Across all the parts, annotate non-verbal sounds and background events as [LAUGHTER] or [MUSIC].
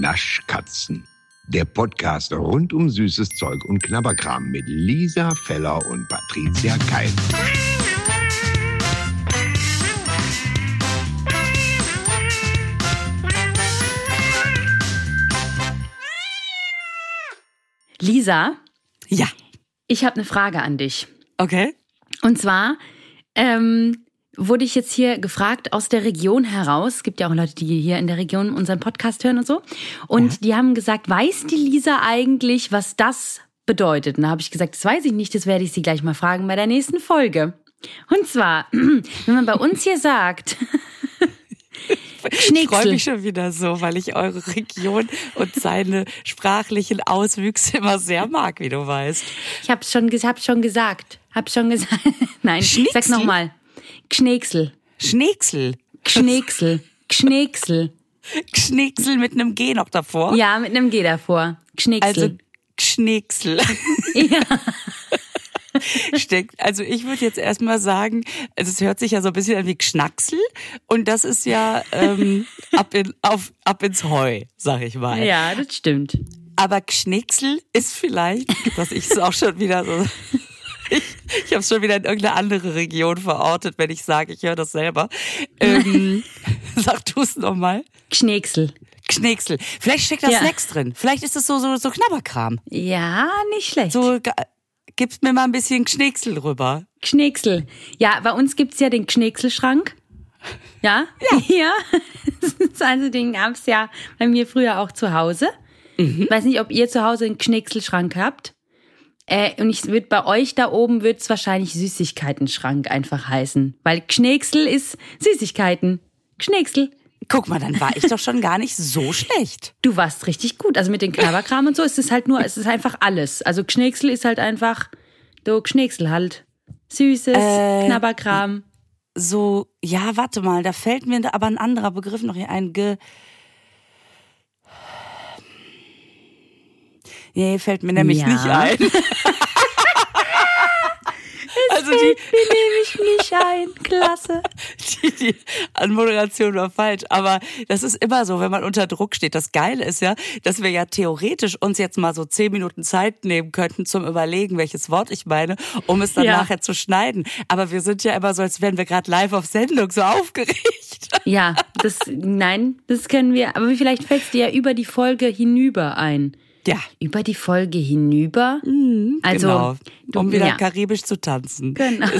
Naschkatzen. Der Podcast rund um süßes Zeug und Knabberkram mit Lisa Feller und Patricia Keil. Lisa, Ja, ich habe eine Frage an dich. okay. Und zwar ähm, wurde ich jetzt hier gefragt aus der Region heraus. Es gibt ja auch Leute, die hier in der Region unseren Podcast hören und so. Und die haben gesagt, weiß die Lisa eigentlich, was das bedeutet? Und da habe ich gesagt, das weiß ich nicht, das werde ich sie gleich mal fragen bei der nächsten Folge. Und zwar, [CLEARS THROAT] wenn man bei uns hier sagt, [LAUGHS] Ich freue Schnicksel. mich schon wieder so, weil ich eure Region und seine sprachlichen Auswüchse immer sehr mag, wie du weißt. ich habe schon, hab schon gesagt, hab schon gesagt, [LAUGHS] nein, sag's Schnicksel? nochmal, Gschnecksel, Schneeksel. Gschnecksel, Gschnecksel. Schneeksel mit einem G noch davor. Ja, mit einem G davor. Gschnecksel. Also Schneeksel. [LAUGHS] ja. Steckt. Also ich würde jetzt erstmal sagen, also es hört sich ja so ein bisschen an wie Gschnacksel und das ist ja ähm, [LAUGHS] ab, in, auf, ab ins Heu, sag ich mal. ja, das stimmt. Aber Gschnecksel ist vielleicht, dass ich es auch schon wieder so. [LAUGHS] Ich, ich habe es schon wieder in irgendeine andere Region verortet, wenn ich sage, ich höre das selber. Ähm, [LAUGHS] sag du es nochmal. Gschnecksel. Gschnecksel. Vielleicht steckt da Ja. Snacks drin. Vielleicht ist es so, so, so Knabberkram. Ja, nicht schlecht. So, gibst mir mal ein bisschen Gschnecksel rüber. Gschnecksel. Ja, bei uns gibt's ja den Gschneckselschrank. Ja? Ja. [LAUGHS] Das also den gab's ja bei mir früher auch zu Hause. Mhm. Weiß nicht, ob ihr zu Hause einen Gschneckselschrank habt. Äh, und ich würd bei euch da oben wird's wahrscheinlich Süßigkeitenschrank einfach heißen. Weil Gschnecksel ist Süßigkeiten. Gschnecksel. Guck mal, dann war ich doch schon gar nicht so schlecht. [LAUGHS] Du warst richtig gut. Also mit den Knabberkram und so ist es halt nur, es ist einfach alles. Also Gschnecksel ist halt einfach, du Gschnecksel halt. Süßes, Äh, Knabberkram. So, ja, warte mal, da fällt mir da aber ein anderer Begriff noch hier ein. Ge Nee, fällt mir nämlich Ja. nicht ein. [LAUGHS] [LAUGHS] also die, Wie nehme ich nicht ein? Klasse. [LAUGHS] die, die Anmoderation war falsch. Aber das ist immer so, wenn man unter Druck steht. Das Geile ist ja, dass wir ja theoretisch uns jetzt mal so zehn Minuten Zeit nehmen könnten zum Überlegen, welches Wort ich meine, um es dann Ja. nachher zu schneiden. Aber wir sind ja immer so, als wären wir gerade live auf Sendung, so aufgeregt. Ja, das, nein, das können wir, aber vielleicht fällt es dir ja über die Folge hinüber ein. Ja, Über die Folge hinüber? Also, genau. du- um wieder ja. karibisch zu tanzen. Genau. [LAUGHS]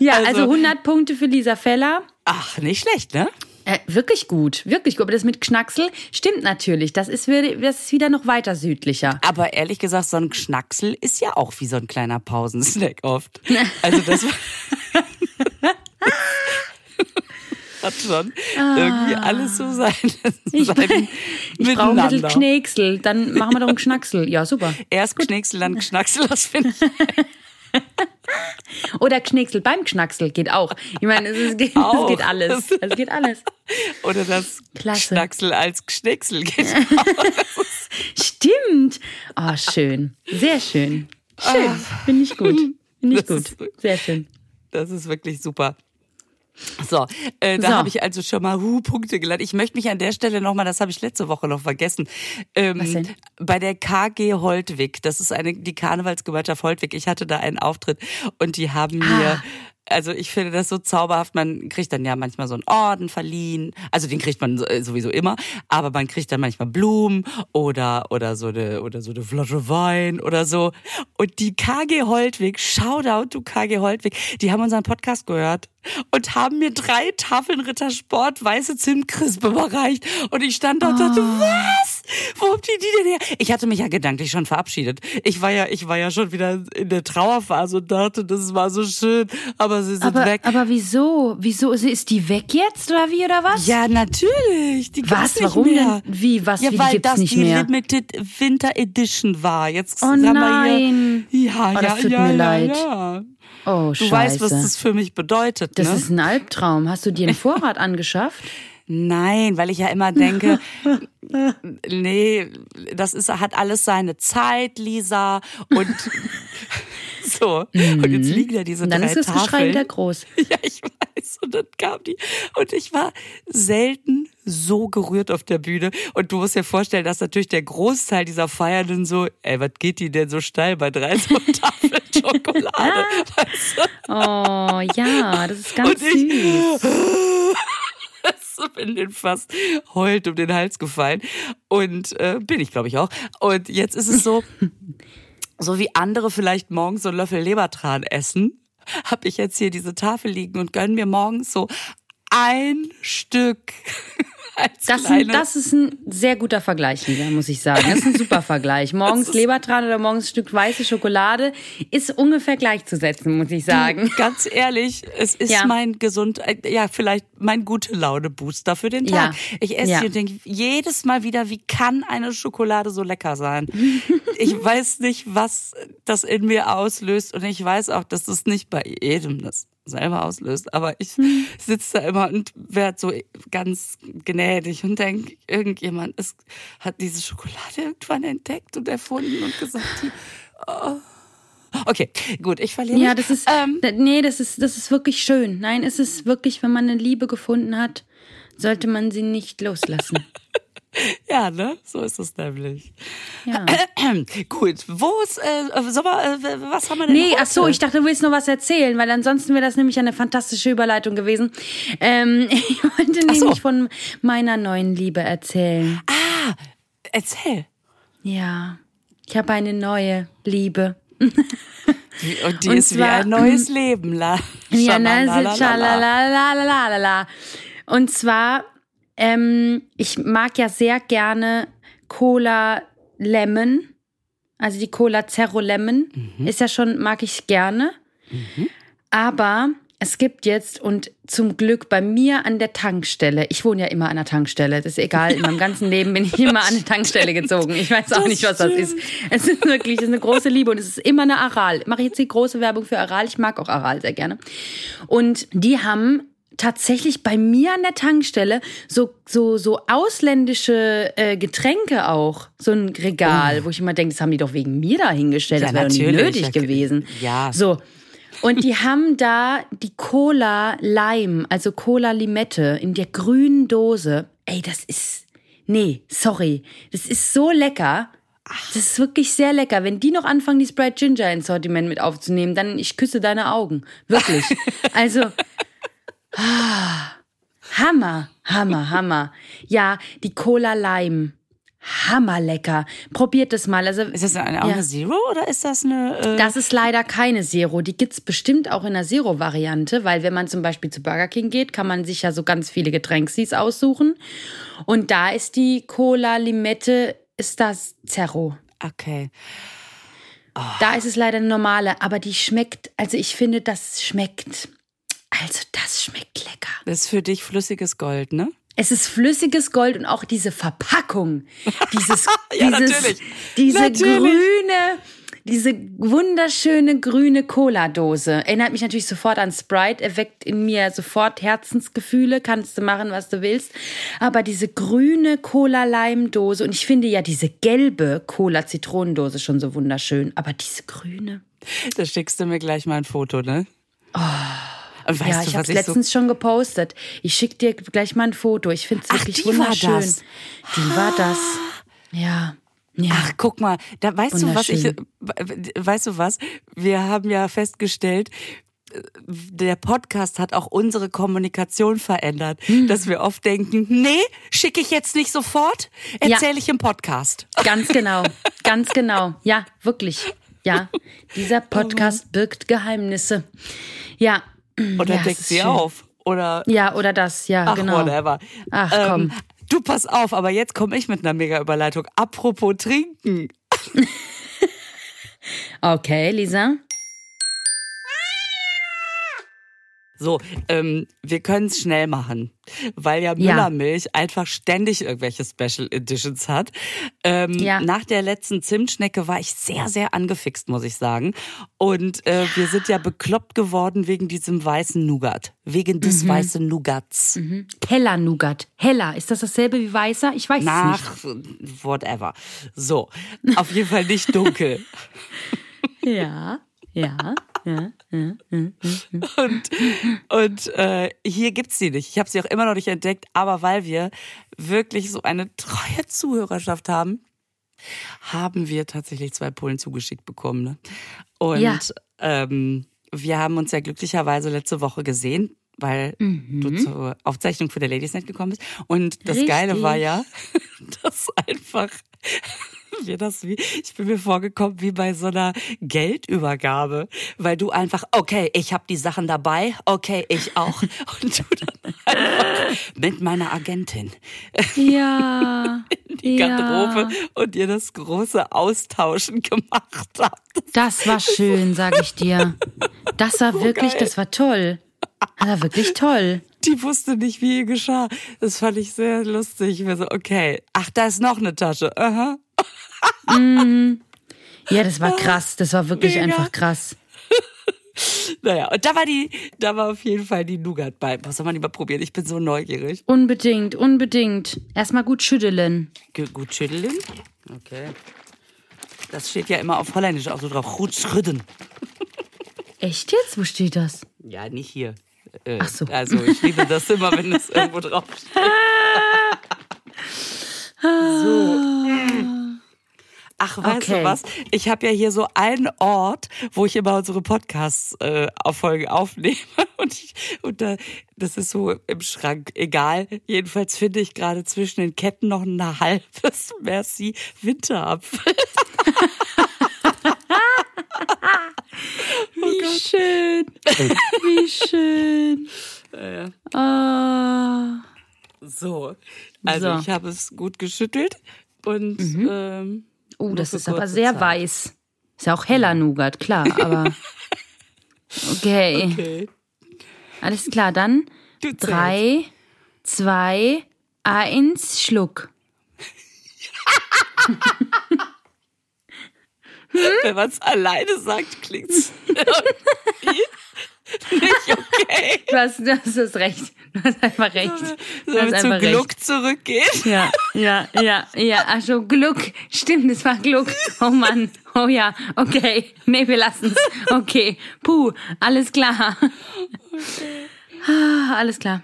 Ja, also, also- 100 Punkte für Lisa Feller. ach, nicht schlecht, ne? Äh, wirklich gut, wirklich gut. Aber das mit Knacksel stimmt natürlich. Das ist, wieder- das ist wieder noch weiter südlicher. Aber ehrlich gesagt, so ein Schnacksel ist ja auch wie so ein kleiner Pausensnack oft. [LAUGHS] Also das [LAUGHS] hat schon irgendwie alles so sein. [LAUGHS] Ich, sein [LAUGHS] ich brauche ein bisschen. Knecksel. Dann machen wir doch einen Knacksel. [LAUGHS] Ja, super. Erst Knicksel, dann Schnacksel, das finde ich. Oder Knecksel beim Knacksel geht auch. Ich meine, es, ist, es Auch. geht alles. Es geht alles. Oder das Klasse. Schnacksel als Geschnicksel geht. Stimmt. Oh, schön. Sehr schön. Schön. Finde ich gut. Finde ich Ah. Das gut. ist- Sehr schön. Das ist wirklich super. So, äh, da So. habe ich also schon mal hu Punkte gelernt. Ich möchte mich an der Stelle nochmal, das habe ich letzte Woche noch vergessen, ähm, bei der KG Holtwig, das ist eine die Karnevalsgemeinschaft Holtwig. Ich hatte da einen Auftritt und die haben mir Ah. also ich finde das so zauberhaft. Man kriegt dann ja manchmal so einen Orden verliehen. Also den kriegt man äh, sowieso immer, aber man kriegt dann manchmal Blumen oder oder so eine oder so eine Flasche Wein oder so. Und die KG Holtwig, Shoutout to KG Holtwig, die haben unseren Podcast gehört und haben mir drei Tafeln Rittersport weiße Zimtkrispe überreicht. Und ich stand da und dachte, was? Wo habt ihr die denn her? Ich hatte mich ja gedanklich schon verabschiedet. Ich war ja, ich war ja schon wieder in der Trauerphase und dachte, das war so schön, aber sie sind Aber, weg. aber wieso? Wieso? Ist die weg jetzt oder wie oder was? ja, natürlich. Die Was? Nicht Warum mehr. denn? Wie? Was? Ja, wie, die weil gibt's das nicht die mehr? Limited Winter Edition war. Jetzt Oh nein. Ja, Oh, ja, das tut ja, mir leid. ja. Oh, Du scheiße. weißt, was das für mich bedeutet, das ne? ist ein Albtraum. Hast du dir einen [LAUGHS] Vorrat angeschafft? Nein, weil ich ja immer denke, nee, das ist, hat alles seine Zeit, Lisa. Und [LAUGHS] [LAUGHS] So. Und jetzt liegen da diese Und dann drei ist das Geschrei wieder groß. [LAUGHS] Ja, ich weiß. Und dann kam die. Und ich war selten so gerührt auf der Bühne. Und du musst dir vorstellen, dass natürlich der Großteil dieser Feiernden so, ey, was geht die denn so steil bei drei so [LAUGHS] Tafeln Schokolade? Weißt du? Oh, ja, das ist ganz Und ich- süß. bin den fast heult um den Hals gefallen. Und äh, bin ich, glaube ich, auch. Und jetzt ist es so, so wie andere vielleicht morgens so einen Löffel Lebertran essen, habe ich jetzt hier diese Tafel liegen und gönn mir morgens so ein Stück. [LAUGHS] Das, sind, das ist ein sehr guter Vergleich, Lisa, muss ich sagen. Das ist ein super Vergleich. [LAUGHS] Morgens Lebertran oder morgens ein Stück weiße Schokolade ist ungefähr gleichzusetzen, muss ich sagen. Ganz ehrlich, es ist Ja. mein gesund, äh, ja, vielleicht mein gute Laune Booster für den Tag. Ja. Ich esse Ja. und denke jedes Mal wieder, wie kann eine Schokolade so lecker sein? [LAUGHS] ich weiß nicht, was das in mir auslöst und ich weiß auch, dass es nicht bei jedem das selber auslöst, aber ich Hm. sitze da immer und werde so ganz gnädig und denke, irgendjemand ist, hat diese Schokolade irgendwann entdeckt und erfunden und gesagt, oh. okay, gut, ich verliere Ja, das ist, Ähm, nee, das ist, das ist wirklich schön. Nein, es ist wirklich, wenn man eine Liebe gefunden hat, sollte man sie nicht loslassen. [LAUGHS] [LAUGHS] Ja, ne? So ist es nämlich. Ja. [CLEARS THROAT] Gut, wo ist, äh, mal, äh, was haben wir denn Nee, heute? ach so, ich dachte, du willst noch was erzählen, weil ansonsten wäre das nämlich eine fantastische Überleitung gewesen. Ähm, [LAUGHS] ich wollte so. nämlich von meiner neuen Liebe erzählen. Ah, erzähl. Ja, ich habe eine neue Liebe. [LAUGHS] Und die Und ist wie zwar- ein neues Leben, la. Ja, ne, Schalalalala. schalalalalalala. Und zwar, ähm, ich mag ja sehr gerne Cola Lemon. Also die Cola Zero Lemon. Ist ja schon, mag ich gerne. Aber es gibt jetzt und zum Glück bei mir an der Tankstelle, ich wohne ja immer an der Tankstelle, das ist egal, in meinem ganzen Leben bin ich immer an eine Tankstelle gezogen. Ich weiß auch Das nicht, was das ist. Es ist wirklich das ist eine große Liebe und es ist immer eine Aral. Mache ich jetzt die große Werbung für Aral, ich mag auch Aral sehr gerne. Und die haben tatsächlich bei mir an der Tankstelle so so so ausländische äh, Getränke auch so ein Regal, wo ich immer denke, das haben die doch wegen mir da hingestellt, Ja, das wäre doch nicht natürlich. nötig Ja, gewesen. ja. So und die [LAUGHS] haben da die Cola Lime, also Cola Limette in der grünen Dose. Ey, das ist nee, sorry, das ist so lecker. Das ist wirklich sehr lecker. Wenn die noch anfangen, die Sprite Ginger ins Sortiment mit aufzunehmen, dann ich küsse deine Augen. Wirklich. [LAUGHS] Also, ah, Hammer, Hammer, Hammer. Ja, die Cola Lime. Hammerlecker. Probiert es mal. Also, Ist das eine, auch Ja. eine Zero oder ist das eine. Äh, das ist leider keine Zero. Die gibt's bestimmt auch in der Zero-Variante, weil wenn man zum Beispiel zu Burger King geht, kann man sich ja so ganz viele Getränks aussuchen. Und da ist die Cola Limette, ist das Zero. okay. Da ist es leider eine normale, aber die schmeckt, also ich finde, das schmeckt, also das schmeckt lecker. Das ist für dich flüssiges Gold, ne? Es ist flüssiges Gold und auch diese Verpackung, [LAUGHS] dieses, Ja, dieses natürlich. diese Natürlich. grüne, diese wunderschöne grüne Cola-Dose. Erinnert mich natürlich sofort an Sprite, erweckt in mir sofort Herzensgefühle, kannst du machen, was du willst. Aber diese grüne Cola-Leim-Dose und ich finde ja diese gelbe Cola-Zitronendose schon so wunderschön, aber diese grüne. Da schickst du mir gleich mal ein Foto, ne? Oh. Weißt ja, du, ich habe ich so letztens schon gepostet. Ich schicke dir gleich mal ein Foto. Ich finde es wirklich die war wunderschön. das. Die war das. Ja. Ja. Ach, guck mal, da weißt du, was ich, weißt du was? Wir haben ja festgestellt, äh, der Podcast hat auch unsere Kommunikation verändert, Hm. dass wir oft denken, nee, schicke ich jetzt nicht sofort, erzähle ich im Podcast. Ganz genau. Ganz genau. Ja, wirklich. Ja. Dieser Podcast birgt Geheimnisse. Ja. Oder ja, es deckt sie schön. auf. Oder Ja, oder das. Ja, ach, genau. whatever. Ach, Ähm, komm. du pass auf, aber jetzt komme ich mit einer Mega-Überleitung. Apropos trinken. [LAUGHS] Okay, Lisa. So, ähm, wir können es schnell machen, weil ja Ja. Müllermilch einfach ständig irgendwelche Special Editions hat. Ähm, Ja. Nach der letzten Zimtschnecke war ich sehr, sehr angefixt, muss ich sagen. Und äh, wir sind ja bekloppt geworden wegen diesem weißen Nougat, wegen des Mhm. weißen Nougats. Heller Nougat. Heller. Ist das dasselbe wie weißer? Ich weiß es nicht. Nach whatever. So, auf jeden Fall nicht dunkel. [LAUGHS] Ja. Ja, ja, ja. ja. Und, und äh, hier gibt's die nicht. Ich habe sie auch immer noch nicht entdeckt, aber weil wir wirklich so eine treue Zuhörerschaft haben, haben wir tatsächlich zwei Polen zugeschickt bekommen. Ne? Und ähm, wir haben uns ja glücklicherweise letzte Woche gesehen, weil du zur Aufzeichnung für der Ladies Night gekommen bist. Und das Geile Richtig. war ja, [LAUGHS] dass einfach [LAUGHS] wir das wie, ich bin mir vorgekommen wie bei so einer Geldübergabe, weil du einfach, okay, ich habe die Sachen dabei, okay, ich auch. [LAUGHS] Und du dann einfach mit meiner Agentin Ja. [LAUGHS] die ja. Garderobe und ihr das große Austauschen gemacht habt. Das war schön, sag ich dir. Das war wirklich, geil. das war toll. Das war wirklich toll. Die wusste nicht, wie ihr geschah. Das fand ich sehr lustig. Ich war so, okay, ach, da ist noch eine Tasche. Aha. Ja, das war krass. Das war wirklich Mega. einfach krass. [LAUGHS] Naja, und da war die, da war auf jeden Fall die Nougat bei. Was soll man lieber probieren? Ich bin so neugierig. Unbedingt, unbedingt. Erstmal gut schütteln. Ge- Gut schütteln. Okay. Das steht ja immer auf Holländisch auch so drauf. Gut schrüdden. [LAUGHS] Echt jetzt? Wo steht das? Ja, nicht hier. Äh, Ach so. Also ich liebe das immer, wenn es irgendwo drauf steht. [LAUGHS] so. Ach, weißt Okay. du was? Ich habe ja hier so einen Ort, wo ich immer unsere Podcasts äh, aufnehme. [LAUGHS] Und, ich, und da, das ist so im Schrank. Egal. Jedenfalls finde ich gerade zwischen den Ketten noch ein halbes [LAUGHS] Merci Winterapfel. Wie schön. Wie schön. Ah. So. Also So. ich habe es gut geschüttelt. Und ähm, Oh, das ist aber sehr Zeit. weiß. Ist ja auch heller Nougat, klar, aber. [LAUGHS] Okay. Okay. Alles klar, dann. Du. Drei, zwei, eins, Schluck. [LAUGHS] Wenn man es alleine sagt, klingt's [LAUGHS] irgendwie nicht [LAUGHS] okay. Du hast, du hast das recht. Du hast einfach recht. Du Sollen hast wir zu Gluck zurückgehen? Ja, ja, ja, ja. Ach so, Gluck. Stimmt, es war Gluck. Oh Mann. Oh ja, okay. Nee, wir lassen's. Okay. Puh, alles klar. Ah, Alles klar.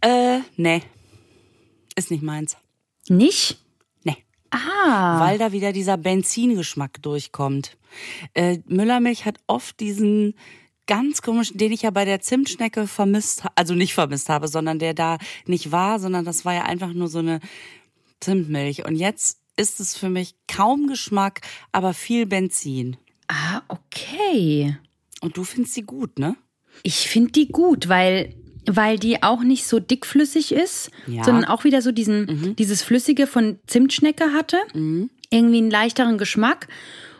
Äh, nee. Ist nicht meins. Nicht? Ah. Weil da wieder dieser Benzingeschmack durchkommt. Äh, Müllermilch hat oft diesen ganz komischen, den ich ja bei der Zimtschnecke vermisst, also nicht vermisst habe, sondern der da nicht war, sondern das war ja einfach nur so eine Zimtmilch. Und jetzt ist es für mich kaum Geschmack, aber viel Benzin. Ah, okay. Und du findest sie gut, ne? Ich finde die gut, weil, weil die auch nicht so dickflüssig ist, Ja. sondern auch wieder so diesen, dieses Flüssige von Zimtschnecke hatte. Irgendwie einen leichteren Geschmack.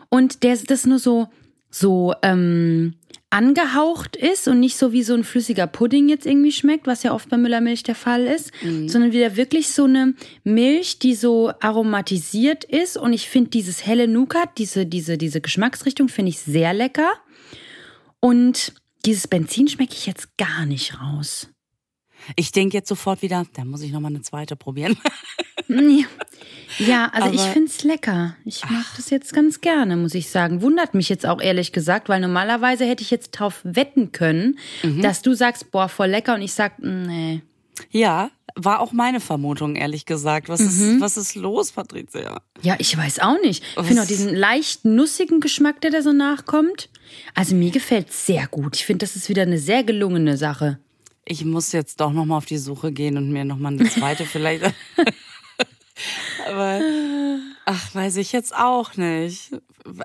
Und der das nur so, so ähm, angehaucht ist und nicht so wie so ein flüssiger Pudding jetzt irgendwie schmeckt, was ja oft bei Müllermilch der Fall ist, sondern wieder wirklich so eine Milch, die so aromatisiert ist. Und ich finde dieses helle Nougat, diese, diese, diese Geschmacksrichtung, finde ich sehr lecker. Und dieses Benzin schmecke ich jetzt gar nicht raus. Ich denke jetzt sofort wieder, da muss ich noch mal eine zweite probieren. [LAUGHS] [LAUGHS] Ja, also ich Aber- finde es lecker. Ich mag das jetzt ganz gerne, muss ich sagen. Wundert mich jetzt auch ehrlich gesagt, weil normalerweise hätte ich jetzt drauf wetten können, Mhm. dass du sagst, boah, voll lecker und ich sag, nee. Ja, war auch meine Vermutung, ehrlich gesagt. Was, ist, was ist los, Patricia? Ja, ich weiß auch nicht. Ich finde auch diesen leicht nussigen Geschmack, der da so nachkommt. Also mir gefällt sehr gut. Ich finde, das ist wieder eine sehr gelungene Sache. Ich muss jetzt doch noch mal auf die Suche gehen und mir noch mal eine zweite [LAUGHS] vielleicht. [LAUGHS] Aber ach, weiß ich jetzt auch nicht.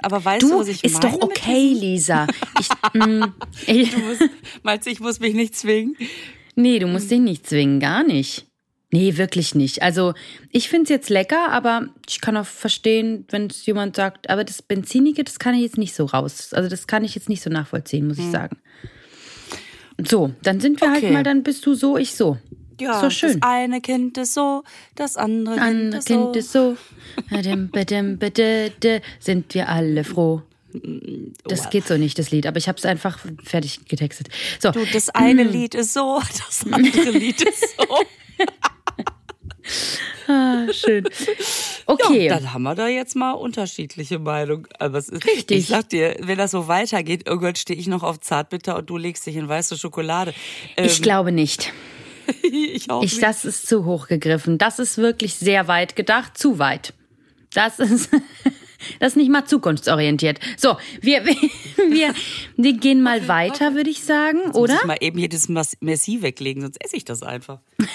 Aber weißt du, Du, was ich ist meine? doch okay, Lisa. [LAUGHS] Ich, mm, ich, Du musst, meinst du, ich muss mich nicht zwingen? Nee, du musst dich nicht zwingen, gar nicht. Nee, wirklich nicht. Also, ich find's jetzt lecker, aber ich kann auch verstehen, wenn es jemand sagt, aber das Benzinige, das kann ich jetzt nicht so raus. Also, das kann ich jetzt nicht so nachvollziehen, muss ich sagen. So, dann sind wir Hm. Okay. halt mal, dann bist du so, ich so. Ja, doch schön. das eine Kind ist so, das andere, Andere Kind Kind ist so. ist so. Sind wir alle froh. Das Wow. geht so nicht, das Lied, aber ich habe es einfach fertig getextet. So, Du, das eine Lied ist so, das andere Lied ist so. ah, [LAUGHS] Ah, schön. Okay. Ja, dann haben wir da jetzt mal unterschiedliche Meinungen. Aber es ist, Richtig. Ich sag dir, wenn das so weitergeht, irgendwann stehe ich noch auf Zartbitter und du legst dich in weiße Schokolade. Ähm, ich glaube nicht. [LAUGHS] ich auch Ich, nicht. das ist zu hoch gegriffen. Das ist wirklich sehr weit gedacht, zu weit. Das ist, [LAUGHS] das ist nicht mal zukunftsorientiert. So, wir, [LAUGHS] wir, wir gehen mal weiter, würde ich sagen, Muss oder? ich mal eben hier das Merci weglegen, sonst esse ich das einfach. [LAUGHS]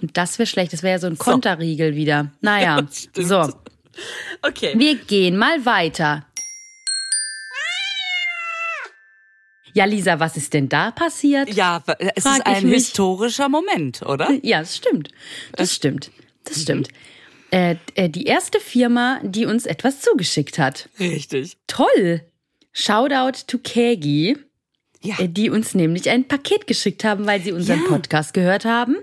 Und das wäre schlecht. Das wäre ja so ein Konterriegel wieder. Naja, [LAUGHS] stimmt. so. Okay. Wir gehen mal weiter. Ja, Lisa, was ist denn da passiert? Ja, es Frag ist ein historischer Moment, oder? Ja, das stimmt. Das stimmt. Das stimmt. Äh, äh, die erste Firma, die uns etwas zugeschickt hat. Richtig. Toll! Shoutout to Kegi, Ja. äh, die uns nämlich ein Paket geschickt haben, weil sie unseren Ja. Podcast gehört haben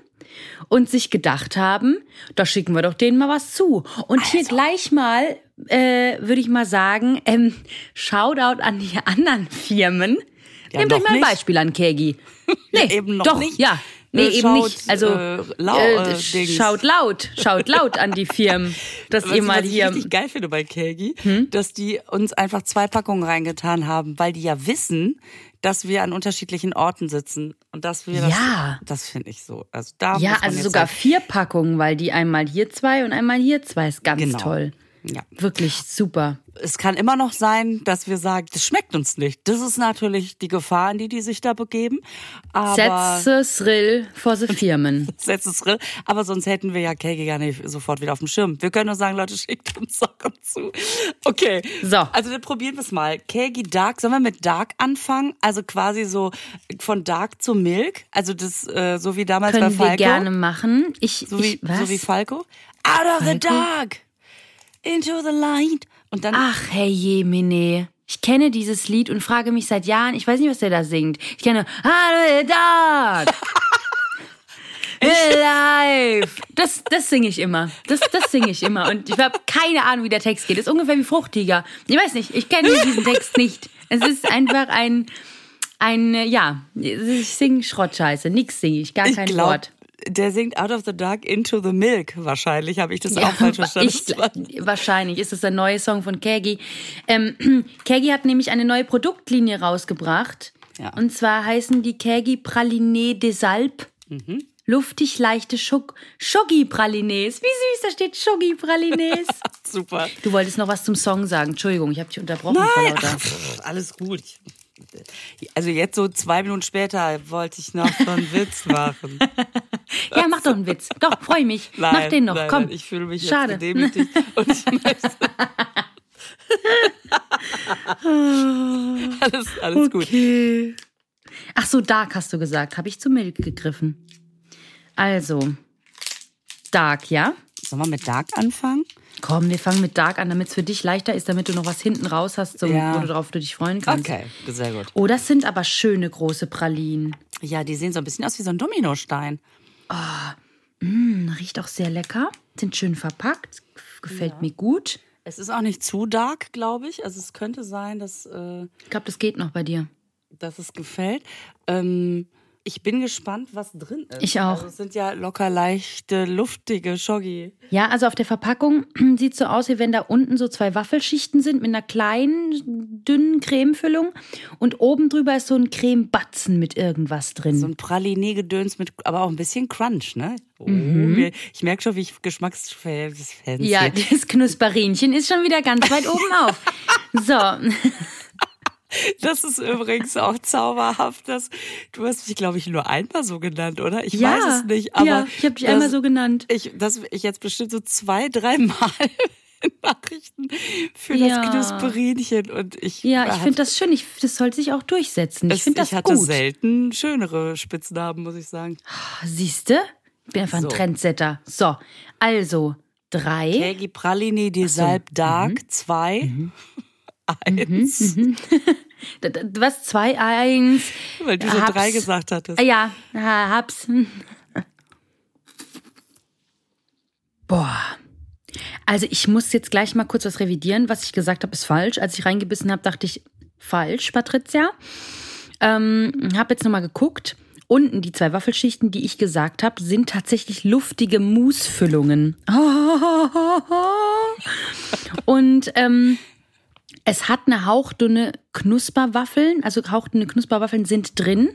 und sich gedacht haben, da schicken wir doch denen mal was zu. Und hier Also. gleich mal, äh, würde ich mal sagen, ähm, Shoutout an die anderen Firmen. Ja, Nehmt euch mal ein nicht. Beispiel an Kegi. [LAUGHS] Nee, eben noch doch, nicht. ja. Nee, Äh, eben schaut, nicht. Also äh, lau- äh, äh, schaut laut, schaut laut an die Firmen, dass ihr mal was ich hier. richtig geil finde bei Kegi, Hm? dass die uns einfach zwei Packungen reingetan haben, weil die ja wissen, dass wir an unterschiedlichen Orten sitzen und dass wir das, Ja. das finde ich so. Also da Ja, also sogar sagen, vier Packungen, weil die einmal hier zwei und einmal hier zwei ist ganz Genau. toll. Ja. Wirklich super. Es kann immer noch sein, dass wir sagen, das schmeckt uns nicht. Das ist natürlich die Gefahr, in die die sich da begeben. Aber Setze Thrill vor the Firmen. [LAUGHS] Setzt es drin. Aber sonst hätten wir ja Kegi gar nicht sofort wieder auf dem Schirm. Wir können nur sagen, Leute, schickt uns Sachen zu. Okay. So. Also dann probieren wir es mal. Kegi Dark. Sollen wir mit Dark anfangen? Also quasi so von Dark zu Milk. Also das, äh, so wie damals Können bei wir Falco. gerne machen. Ich, So wie, ich was? so wie Falco. Out of the Falco? dark. Into the light. Und dann. Ach, hey Jemine. Ich kenne dieses Lied und frage mich seit Jahren, ich weiß nicht, was der da singt. Ich kenne Hallo. Alive. [LAUGHS] Das, das singe ich immer. Das, das singe ich immer. Und ich habe keine Ahnung, wie der Text geht. Das ist ungefähr wie Fruchtiger. Ich weiß nicht, ich kenne [LAUGHS] diesen Text nicht. Es ist einfach ein, ein, ja, ich singe Schrottscheiße. Nix singe ich, gar ich kein glaube, Wort. Der singt Out of the Dark into the milk. Wahrscheinlich habe ich das auch falsch verstanden. Ich, wahrscheinlich ist es der neue Song von Kegi. Ähm, [CLEARS THROAT] Kegi hat nämlich eine neue Produktlinie rausgebracht. Ja. Und zwar heißen die Kegi Praline des Alpes. Mhm. Luftig leichte Schok Schogi Pralines. Wie süß, da steht Schogi Pralines. [LAUGHS] Super. du wolltest noch was zum Song sagen. Entschuldigung, ich habe dich unterbrochen Nein, ach, alles gut. Also jetzt so zwei Minuten später wollte ich noch so einen [LAUGHS] Witz machen. Ja, mach doch einen Witz. Doch, freu mich. Nein, mach den noch, nein, komm. Nein, ich fühle mich Schade. jetzt gedemütigt und ich möchte. [LAUGHS] alles, alles gut. Okay. Ach so, Dark hast du gesagt. Habe ich zu Milk gegriffen. Also, Dark, ja? Sollen wir mit Dark anfangen? Komm, wir fangen mit Dark an, damit es für dich leichter ist, damit du noch was hinten raus hast, zum, Ja. worauf du dich freuen kannst. Okay, sehr gut. Oh, das sind aber schöne große Pralinen. Ja, die sehen so ein bisschen aus wie so ein Dominostein. Hm, riecht auch sehr lecker. Sind schön verpackt. Gefällt mir gut. Es ist auch nicht zu dark, glaube ich. Also es könnte sein, dass, äh, Ich glaube, das geht noch bei dir. dass es gefällt. Ähm, ich bin gespannt, was drin ist. Ich auch. Also es sind ja locker leichte, luftige Schoggi. Ja, also auf der Verpackung [CLEARS THROAT] sieht so aus, wie wenn da unten so zwei Waffelschichten sind mit einer kleinen, dünnen Cremefüllung. Und oben drüber ist so ein Cremebatzen mit irgendwas drin. So ein Praline-Gedöns mit, aber auch ein bisschen Crunch, ne? Oh, Mhm. Ich merke schon, wie ich Geschmacksfans ja, das Knusperinchen ist schon wieder ganz weit oben auf. [LAUGHS] So, Das ist übrigens auch zauberhaft. Dass, du hast mich, glaube ich, nur einmal so genannt, oder? Ich ja. weiß es nicht, aber. ja, ich habe dich das- einmal so genannt. Ich, dass ich jetzt bestimmt so zwei, dreimal [LAUGHS] Nachrichten für Ja. das Knusperinchen und ich. Ja, ich finde das schön. Ich, das sollte sich auch durchsetzen. Ich finde das ich hatte gut. selten schönere Spitznamen, muss ich sagen. Siehste? Ich bin einfach So. ein Trendsetter. So, also drei. Kegi Praline, die Salb Mhm. Dark, zwei. [LAUGHS] Eins. D- d- Was? Zwei, eins. Weil du so Hab's. drei gesagt hattest. Ja, ha- hab's. Boah. Also ich muss jetzt gleich mal kurz was revidieren. Was ich gesagt habe, ist falsch. Als ich reingebissen habe, dachte ich, falsch, Patricia. Ähm, habe jetzt nochmal geguckt. unten die zwei Waffelschichten, die ich gesagt habe, sind tatsächlich luftige Moussefüllungen. [LAUGHS] Und ähm, es hat eine hauchdünne Knusperwaffeln, also hauchdünne Knusperwaffeln sind drin.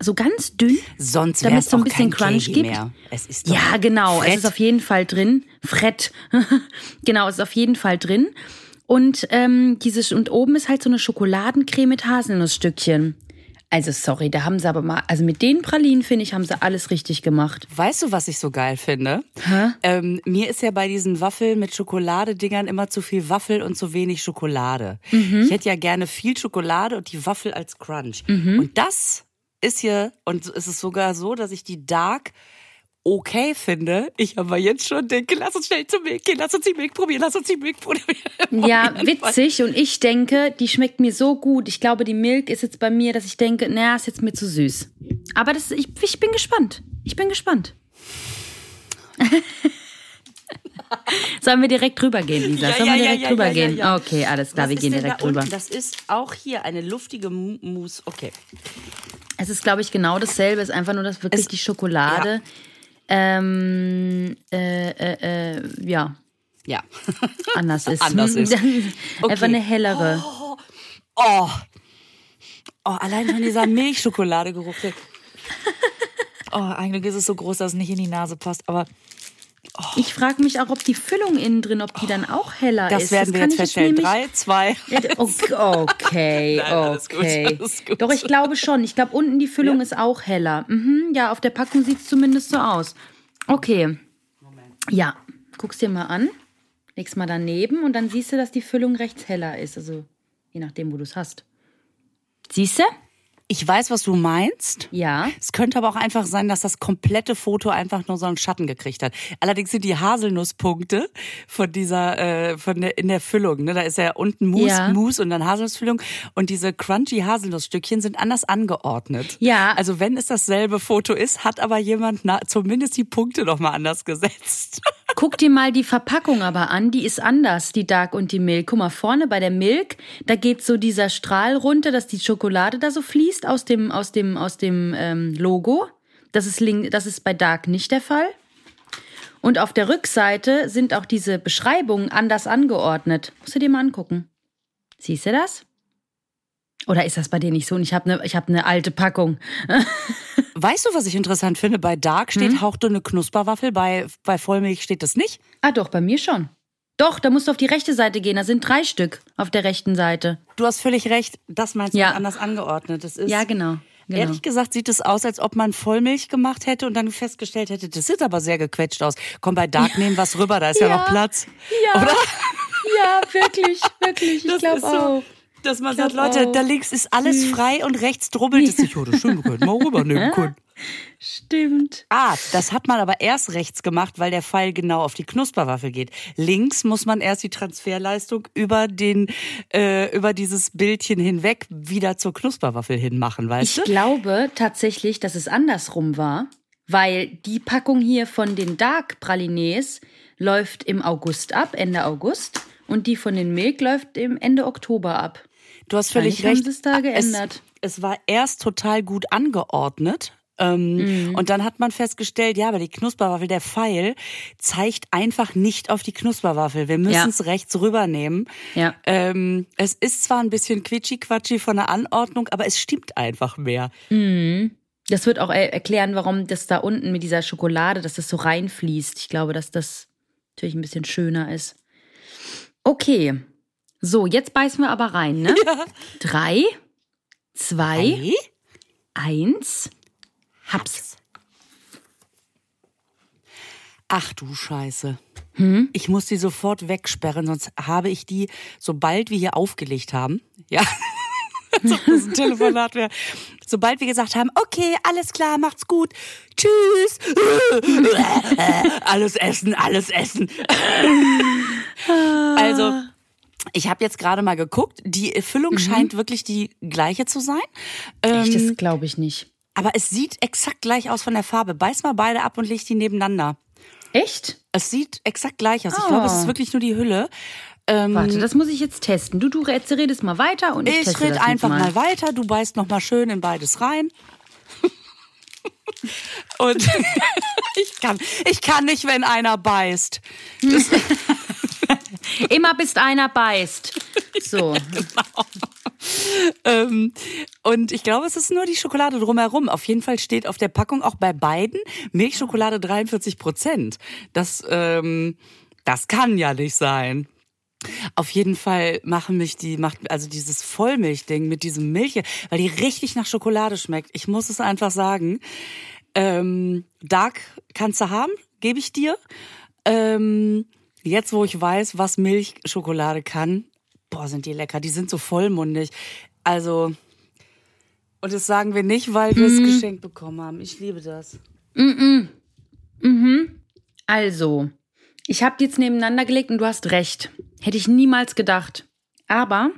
So ganz dünn, Sonst damit wäre es so ein bisschen Crunch Kegi gibt. mehr. Es ist Ja, genau. Fett. Es ist auf jeden Fall drin. Frett. [LAUGHS] genau, es ist auf jeden Fall drin. Und ähm, dieses und oben ist halt so eine Schokoladencreme mit Haselnussstückchen. Also sorry, da haben sie aber mal, also mit den Pralinen finde ich, haben sie alles richtig gemacht. Weißt du, was ich so geil finde? Ähm, mir ist ja bei diesen Waffeln mit Schokoladedingern immer zu viel Waffel und zu wenig Schokolade. Mhm. Ich hätte ja gerne viel Schokolade und die Waffel als Crunch. Mhm. Und das ist hier, und es ist sogar so, dass ich die Dark okay finde. Ich aber jetzt schon denke, lass uns schnell zum Milch gehen, lass uns die Milch probieren, lass uns die Milch probieren. [LAUGHS] Ja, witzig. Und ich denke, die schmeckt mir so gut. Ich glaube, die Milk ist jetzt bei mir, dass ich denke, naja, ist jetzt mir zu süß. Aber das, ich, ich bin gespannt. Ich bin gespannt. [LAUGHS] Sollen wir direkt drüber gehen, Lisa? Sollen ja, wir ja, direkt ja, drüber ja, ja, gehen? ja. Okay, alles klar, Was wir gehen direkt unten? Das ist auch hier eine luftige Mousse. Okay. Es ist, glaube ich, genau dasselbe. Es ist einfach nur, dass wirklich Es- die Schokolade, ähm, äh, äh, äh, ja, Ja. anders [LAUGHS] ist. Anders ist. [LAUGHS] Einfach Okay. eine hellere. Oh. Oh, allein schon dieser Milchschokoladegeruch. [LAUGHS] Oh, eigentlich ist es so groß, dass es nicht in die Nase passt, aber Ich frage mich auch, ob die Füllung innen drin, ob die dann auch heller Das ist. werden wir kann jetzt ich feststellen. Drei, zwei. [LAUGHS] Okay, okay. [LAUGHS] Nein, alles gut, alles gut. Doch, ich glaube schon. Ich glaube, unten die Füllung ist auch heller. Mhm, ja, auf der Packung sieht es zumindest so aus. Okay. Ja, guck's dir mal an. Leg's mal daneben und dann siehst du, dass die Füllung rechts heller ist. Also, je nachdem, wo du es hast. Siehst du? Ich weiß, was du meinst. Ja. Es könnte aber auch einfach sein, dass das komplette Foto einfach nur so einen Schatten gekriegt hat. Allerdings sind die Haselnusspunkte von dieser, äh, von der, in der Füllung, ne, da ist ja unten Mousse, Ja. Mousse und dann Haselnussfüllung und diese crunchy Haselnussstückchen sind anders angeordnet. Ja. Also wenn es dasselbe Foto ist, hat aber jemand na, zumindest die Punkte noch mal anders gesetzt. [LAUGHS] Guck dir mal die Verpackung aber an, die ist anders, die Dark und die Milk. Guck mal, vorne bei der Milk, da geht so dieser Strahl runter, dass die Schokolade da so fließt aus dem, aus dem, aus dem ähm, Logo. Das ist, link, das ist bei Dark nicht der Fall. Und auf der Rückseite sind auch diese Beschreibungen anders angeordnet. Musst du dir mal angucken. Siehst du das? Oder ist das bei dir nicht so? Und ich habe eine hab ne alte Packung. [LAUGHS] Weißt du, was ich interessant finde? Bei Dark steht hauchdünne Knusperwaffel, bei, bei Vollmilch steht das nicht. Ah, doch, bei mir schon. Doch, da musst du auf die rechte Seite gehen. Da sind drei Stück auf der rechten Seite. Du hast völlig recht, das meinst du Ja. anders angeordnet. Das ist Ja, genau. genau. Ehrlich gesagt sieht es aus, als ob man Vollmilch gemacht hätte und dann festgestellt hätte, das sieht aber sehr gequetscht aus. Komm, bei Dark nehmen was rüber, da ist ja, Ja. noch Platz. Ja. Oder? Ja, wirklich, wirklich. Ich glaube ist so. auch. Dass man sagt, Leute, auch. da links ist alles frei und rechts drubbelt es sich. Oh, das stimmt, wir könnten mal rübernehmen können. Stimmt. Ah, das hat man aber erst rechts gemacht, weil der Pfeil genau auf die Knusperwaffel geht. Links muss man erst die Transferleistung über den, äh, über dieses Bildchen hinweg wieder zur Knusperwaffel hinmachen, weißt Ich du? glaube tatsächlich, dass es andersrum war, weil die Packung hier von den Dark Pralines läuft im August ab, Ende August. Und die von den Milk läuft im Ende Oktober ab. Du hast völlig haben recht. sie es da geändert. Es, es war erst total gut angeordnet. Ähm, Mhm. Und dann hat man festgestellt, ja, aber die Knusperwaffel, der Pfeil, zeigt einfach nicht auf die Knusperwaffel. Wir müssen Ja. es rechts rübernehmen. Ja. Ähm, es ist zwar ein bisschen quitschi-quatschi von der Anordnung, aber es stimmt einfach mehr. Das wird auch er- erklären, warum das da unten mit dieser Schokolade, dass das so reinfließt. Ich glaube, dass das natürlich ein bisschen schöner ist. Okay. So, jetzt beißen wir aber rein, ne? [LAUGHS] Drei, zwei, Hey? eins. Haps. Ach du Scheiße. Hm? Ich muss die sofort wegsperren, sonst habe ich die, sobald wir hier aufgelegt haben, ja, [LAUGHS] das ein Telefonat wäre, sobald wir gesagt haben, okay, alles klar, macht's gut, tschüss, [LAUGHS] alles essen, alles essen. [LAUGHS] Also, ich habe jetzt gerade mal geguckt, die Füllung scheint wirklich die gleiche zu sein. Echt, Ähm, das glaube ich nicht. Aber es sieht exakt gleich aus von der Farbe. Beiß mal beide ab und leg die nebeneinander. Echt? Es sieht exakt gleich aus. Ich glaube, es ist Oh. wirklich nur die Hülle. Ähm, Warte, das muss ich jetzt testen. Du, du red- redest mal weiter und ich, ich teste red das jetzt einfach mal. mal weiter. Du beißt noch mal schön in beides rein. [LAUGHS] Und [LAUGHS] ich kann, ich kann nicht, wenn einer beißt. [LAUGHS] Immer bis einer beißt. So. [LAUGHS] ähm, und ich glaube, es ist nur die Schokolade drumherum. Auf jeden Fall steht auf der Packung auch bei beiden Milchschokolade 43 Prozent. Das, ähm, das kann ja nicht sein. Auf jeden Fall machen mich die, macht, also dieses Vollmilchding mit diesem Milch, weil die richtig nach Schokolade schmeckt. Ich muss es einfach sagen. Ähm, Dark kannst du haben, gebe ich dir. Ähm, jetzt, wo ich weiß, was Milchschokolade kann, boah, sind die lecker. Die sind so vollmundig. Also, und das sagen wir nicht, weil wir es geschenkt bekommen haben. Ich liebe das. Also, ich habe die jetzt nebeneinander gelegt und du hast recht. Hätte ich niemals gedacht. Aber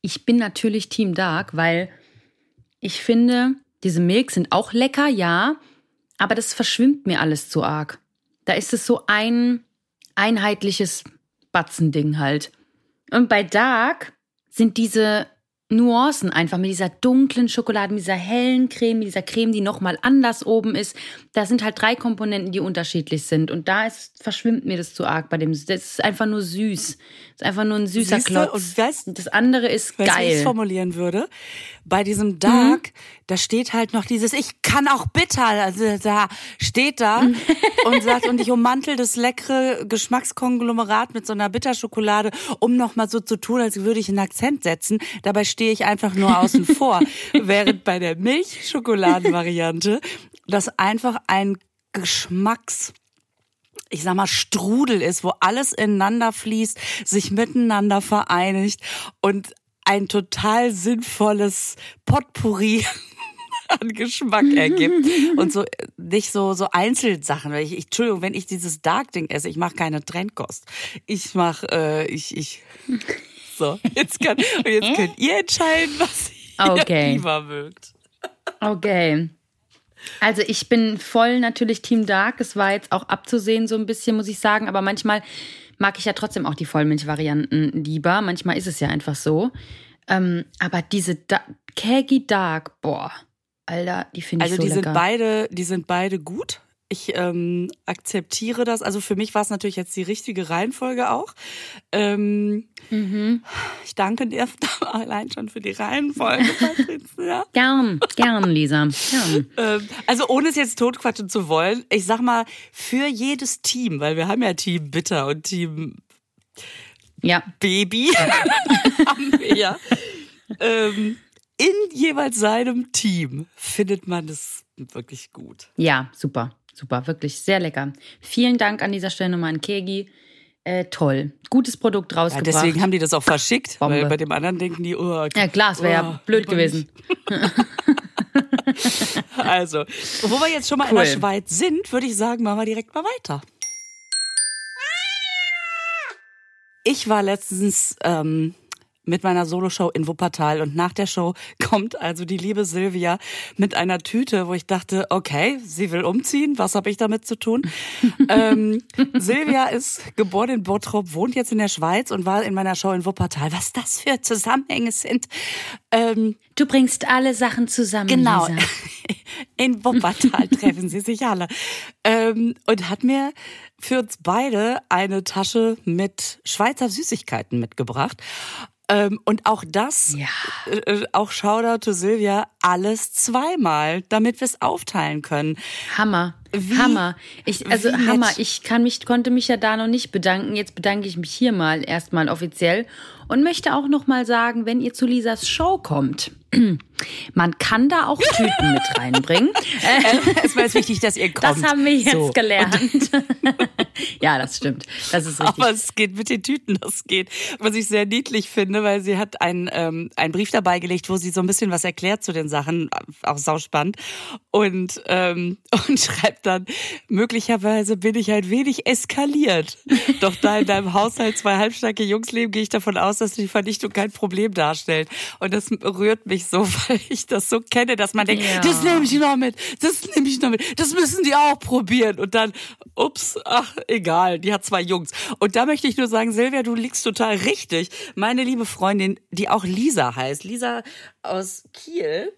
ich bin natürlich Team Dark, weil ich finde, diese Milks sind auch lecker, ja, aber das verschwimmt mir alles zu arg. Da ist es so ein einheitliches Batzending halt. Und bei Dark sind diese Nuancen einfach mit dieser dunklen Schokolade, mit dieser hellen Creme, mit dieser Creme, die nochmal anders oben ist. Da sind halt drei Komponenten, die unterschiedlich sind. Und da ist, verschwimmt mir das zu arg bei dem. Das ist einfach nur süß. Das ist einfach nur ein süßer Siehste? Klotz. Und weißt- das andere ist Weißt du, wie ich es geil. formulieren würde? Bei diesem Dark, da steht halt noch dieses, ich kann auch bitter, also da steht da [LAUGHS] und sagt, und ich ummantel das leckere Geschmackskonglomerat mit so einer Bitterschokolade, um nochmal so zu tun, als würde ich einen Akzent setzen. Dabei stehe ich einfach nur außen [LAUGHS] vor. Während bei der Milchschokoladenvariante das einfach ein Geschmacks ich sag mal, Strudel ist, wo alles ineinander fließt, sich miteinander vereinigt und ein total sinnvolles Potpourri an Geschmack ergibt [LAUGHS] und so äh, nicht so so Einzelsachen. Weil ich, ich Entschuldigung, wenn ich dieses Dark Ding esse, ich mache keine Trendkost. Ich mache äh, ich ich so jetzt kann und jetzt könnt ihr entscheiden, was ihr Okay. lieber mögt. Okay. Also ich bin voll natürlich Team Dark. Es war jetzt auch abzusehen so ein bisschen, muss ich sagen. Aber manchmal mag ich ja trotzdem auch die Vollmilchvarianten lieber. Manchmal ist es ja einfach so. Ähm, aber diese da Kegi Dark, boah, Alter, die finde ich Also so die lecker. sind beide, die sind beide gut. Ich ähm, akzeptiere das. Also für mich war es natürlich jetzt die richtige Reihenfolge auch. Ähm, Mhm. Ich danke dir [LAUGHS] allein schon für die Reihenfolge, [LAUGHS] Patricia. Gern, gern, Lisa. Gern. ähm, also ohne es jetzt totquatschen zu wollen, ich sag mal, für jedes Team, weil wir haben ja Team Bitter und Team Ja, Baby, [LAUGHS] haben wir ja. Ähm, in jeweils seinem Team findet man es wirklich gut. ja, super, super, wirklich sehr lecker. Vielen Dank an dieser Stelle nochmal an Kegi. Äh, toll, gutes Produkt Ja, rausgebracht. deswegen haben die das auch verschickt, Bombe. weil bei dem anderen denken die, oh, ja klar, es wäre ja oh, blöd lieber gewesen. [LAUGHS] Also, wo wir jetzt schon mal in Cool. der Schweiz sind, würde ich sagen, machen wir direkt mal weiter. Ich war letztens ähm, mit meiner Soloshow in Wuppertal und nach der Show [LAUGHS] kommt also die liebe Silvia mit einer Tüte, wo ich dachte, okay, sie will umziehen, was habe ich damit zu tun? [LAUGHS] ähm, Silvia ist geboren in Bottrop, wohnt jetzt in der Schweiz und war in meiner Show in Wuppertal. Was das für Zusammenhänge sind. Ähm, Du bringst alle Sachen zusammen, Genau. Lisa. [LAUGHS] In Wuppertal treffen sie sich alle. Ähm, und hat mir für uns beide eine Tasche mit Schweizer Süßigkeiten mitgebracht. Ähm, und auch das, Ja. äh, auch Shoutout to Silvia, alles zweimal, damit wir es aufteilen können. Hammer. Wie- Hammer. Ich, also wie nett. Hammer. Ich kann mich, konnte mich ja da noch nicht bedanken. Jetzt bedanke ich mich hier mal erstmal offiziell und möchte auch noch mal sagen, wenn ihr zu Lisas Show kommt, [CLEARS THROAT] man kann da auch Tüten mit reinbringen. [LAUGHS] Äh, Es war jetzt wichtig, dass ihr kommt. das haben wir jetzt So. gelernt. [LAUGHS] ja, das stimmt. Das ist richtig. Aber es geht mit den Tüten, das geht. Was ich sehr niedlich finde, weil sie hat einen, ähm, einen Brief dabei gelegt, wo sie so ein bisschen was erklärt zu den Sachen, auch sauspannend. Und, ähm, [LAUGHS] und schreibt dann, möglicherweise bin ich ein wenig eskaliert. Doch da in deinem Haushalt zwei halbstarke Jungs leben, gehe ich davon aus, dass die Vernichtung kein Problem darstellt. Und das rührt mich so, [LAUGHS] weil ich das so kenne, dass man denkt, Ja. das nehme ich noch mit, das nehme ich noch mit, das müssen die auch probieren. Und dann, ups, ach, egal, die hat zwei Jungs. Und da möchte ich nur sagen, Silvia, du liegst total richtig. Meine liebe Freundin, die auch Lisa heißt, Lisa aus Kiel,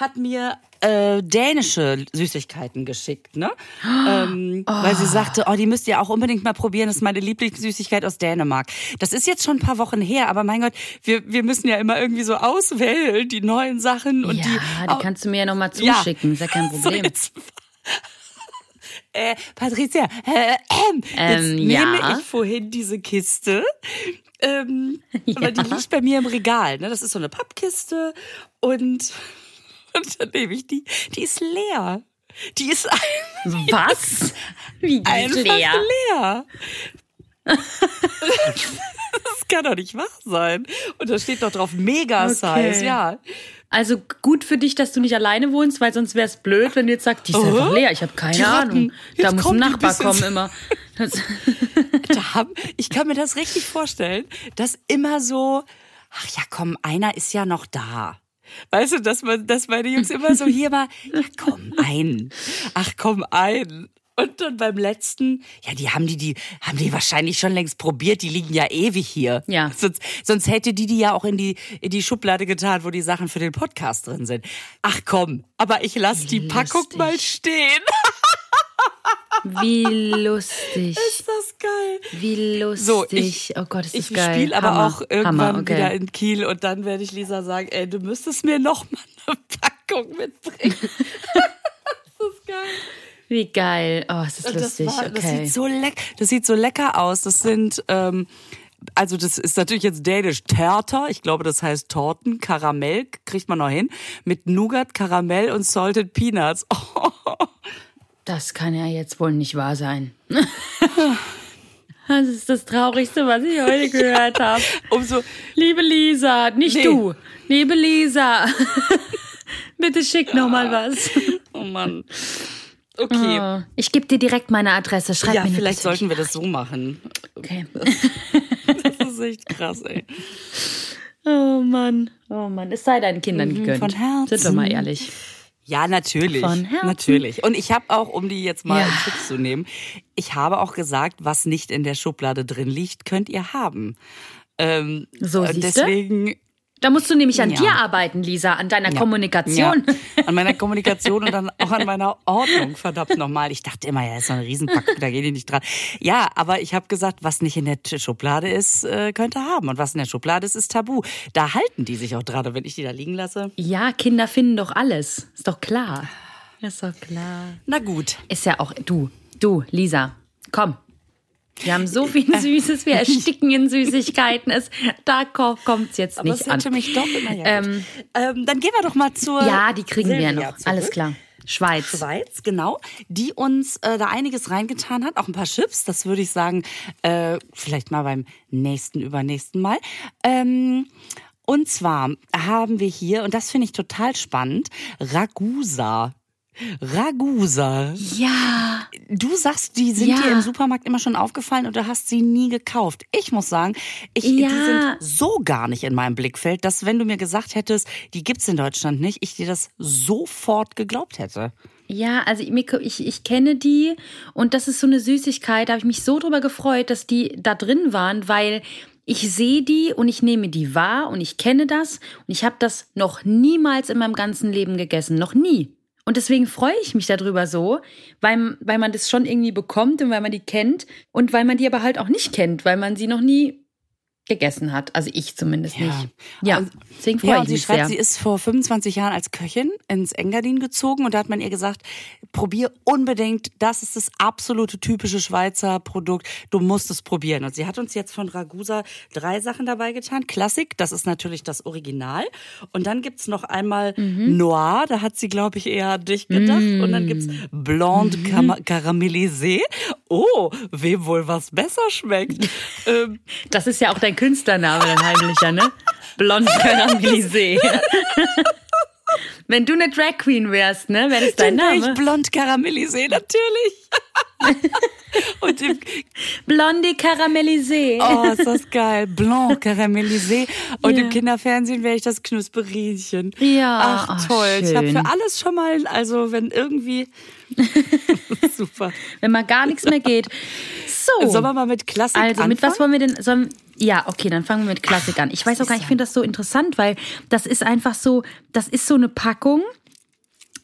hat mir äh, dänische Süßigkeiten geschickt, ne? Ähm, Weil sie sagte, oh, die müsst ihr auch unbedingt mal probieren. Das ist meine Lieblingssüßigkeit aus Dänemark. Das ist jetzt schon ein paar Wochen her, aber mein Gott, wir, wir müssen ja immer irgendwie so auswählen, die neuen Sachen und ja, die. die kannst du mir ja nochmal zuschicken, ist ja kein [LAUGHS] So, Problem. jetzt- äh, Patricia, äh, ähm, jetzt Ähm, nehme ja. ich vorhin diese Kiste. Ähm, [LAUGHS] Ja. Aber die liegt bei mir im Regal. Ne? Das ist so eine Pappkiste und, [LAUGHS] und dann nehme ich die. Die ist leer. Die ist ein, Was? Wie einfach leer? leer. [LAUGHS] das kann doch nicht wahr sein. Und da steht doch drauf Mega-Size, Okay. ja. Also gut für dich, dass du nicht alleine wohnst, weil sonst wäre es blöd, wenn du jetzt sagst, die ist Oh. einfach leer. Ich habe keine Die Ratten. Ahnung. Da muss ein die Nachbar kommen immer. [LAUGHS] Da haben, ich kann mir das richtig vorstellen, dass immer so, ach ja, komm, einer ist ja noch da. Weißt du, dass man, dass meine Jungs immer so hier war, [LAUGHS] ja, komm ein. Ach, komm ein. Und dann beim letzten, ja, die haben die, die, haben die wahrscheinlich schon längst probiert, die liegen ja ewig hier. Ja. Sonst, sonst hätte die die ja auch in die, in die Schublade getan, wo die Sachen für den Podcast drin sind. Ach komm, aber ich lass die Packung Lustig. mal stehen. [LAUGHS] wie lustig. [LAUGHS] Ist das geil? Wie lustig. So, ich- oh Gott, ist das Ich geil. spiele aber Hammer. auch irgendwann Hammer, okay. wieder in Kiel und dann werde ich Lisa sagen, ey, du müsstest mir noch mal eine Packung mitbringen. [LAUGHS] [LAUGHS] das ist geil. Wie geil. Oh, es ist das, lustig. war, das okay. sieht so leck, das sieht so lecker aus. Das sind ähm, also das ist natürlich jetzt dänisch Terter. Ich glaube, das heißt Torten, Karamell kriegt man noch hin mit Nougat, Karamell und salted Peanuts. Oh, Das kann ja jetzt wohl nicht wahr sein. Das ist das Traurigste, was ich heute [LAUGHS] gehört habe. umso Liebe Lisa, nicht Nee. du. Liebe Lisa, [LAUGHS] bitte schick noch mal was. [LAUGHS] oh Mann. Okay. Oh, Ich gebe dir direkt meine Adresse. Schreib Ja, mir vielleicht sollten wir das so machen. Okay. Das ist echt krass, ey. Oh Mann, oh Mann, es sei deinen Kindern gegönnt. von Herzen. Sind wir mal ehrlich. Ja, natürlich. Von Herzen. Natürlich. Und ich habe auch, um die jetzt mal Ja. in Schutz zu nehmen, ich habe auch gesagt, was nicht in der Schublade drin liegt, könnt ihr haben. Ähm, So, und siehste? deswegen Da musst du nämlich an Ja. dir arbeiten, Lisa, an deiner Kommunikation. Ja, an meiner Kommunikation und dann auch an meiner Ordnung, verdammt nochmal. Ich dachte immer, ja, ist so eine Riesenpackung, da geht die nicht dran. Ja, aber ich habe gesagt, was nicht in der Schublade ist, äh, könnte haben. Und was in der Schublade ist, ist tabu. Da halten die sich auch dran. Wenn ich die da liegen lasse, Ja, Kinder finden doch alles. Ist doch klar. Ist doch klar. na gut. Ist ja auch du, du, Lisa, komm. Wir haben so viel [LAUGHS] Süßes, wir ersticken in Süßigkeiten. Es, da ko- kommt's jetzt Aber nicht es an. mich doch immer ja, Ähm, ähm, Dann gehen wir doch mal zur Ja, die kriegen wir Silvia noch. zurück. Alles klar. Schweiz. Schweiz, genau, die uns äh, da einiges reingetan hat, auch ein paar Chips, das würde ich sagen, äh, vielleicht mal beim nächsten, übernächsten Mal. Ähm, und zwar haben wir hier, und das finde ich total spannend, Ragusa. Ragusa. Ja. Du sagst, die sind Ja. dir im Supermarkt immer schon aufgefallen und du hast sie nie gekauft. Ich muss sagen, ich, Ja. die sind so gar nicht in meinem Blickfeld, dass wenn du mir gesagt hättest, die gibt's in Deutschland nicht, ich dir das sofort geglaubt hätte. Ja, also ich, ich, ich kenne die und das ist so eine Süßigkeit, da habe ich mich so drüber gefreut, dass die da drin waren, weil ich sehe die und ich nehme die wahr und ich kenne das und ich habe das noch niemals in meinem ganzen Leben gegessen, noch nie. Und deswegen freue ich mich darüber so, weil, weil man das schon irgendwie bekommt und weil man die kennt und weil man die aber halt auch nicht kennt, weil man sie noch nie gegessen hat. Also ich zumindest Ja. nicht. Ja, Und- deswegen freue Ja, ich sie mich schreibt, sehr. sie ist vor 25 Jahren als Köchin ins Engadin gezogen und da hat man ihr gesagt, probier unbedingt, das ist das absolute typische Schweizer Produkt, du musst es probieren. Und sie hat uns jetzt von Ragusa drei Sachen dabei getan. Klassik, das ist natürlich das Original. Und dann gibt's noch einmal Mhm. Noir, da hat sie, glaube ich, eher an dich gedacht. Und dann gibt's Blonde Mhm. Cam Caramélisé. Oh, wem wohl was besser schmeckt. [LAUGHS] ähm, Das ist ja auch dein Künstlername, dein heimlicher, ne? Blond Caramelisé. Wenn du eine Drag Queen wärst, ne, wäre das dein Dann Name. Ich blond Caramélisé, natürlich. [LAUGHS] Und im, Blondie Caramelisé. oh, ist das geil. Blanc Caramélisé. Und Ja. im Kinderfernsehen wäre ich das Knusperinchen. Ja, Ach, oh, toll. Ich habe für alles schon mal, also wenn irgendwie. [LAUGHS] Super. Wenn mal gar nichts mehr geht. So. Sollen wir mal mit Klassik Also, mit was anfangen? wollen wir denn? Sollen, ja, okay, dann fangen wir mit Klassik an. Ich weiß auch gar nicht, ich finde das so interessant, weil das ist einfach so, das ist so eine Packung,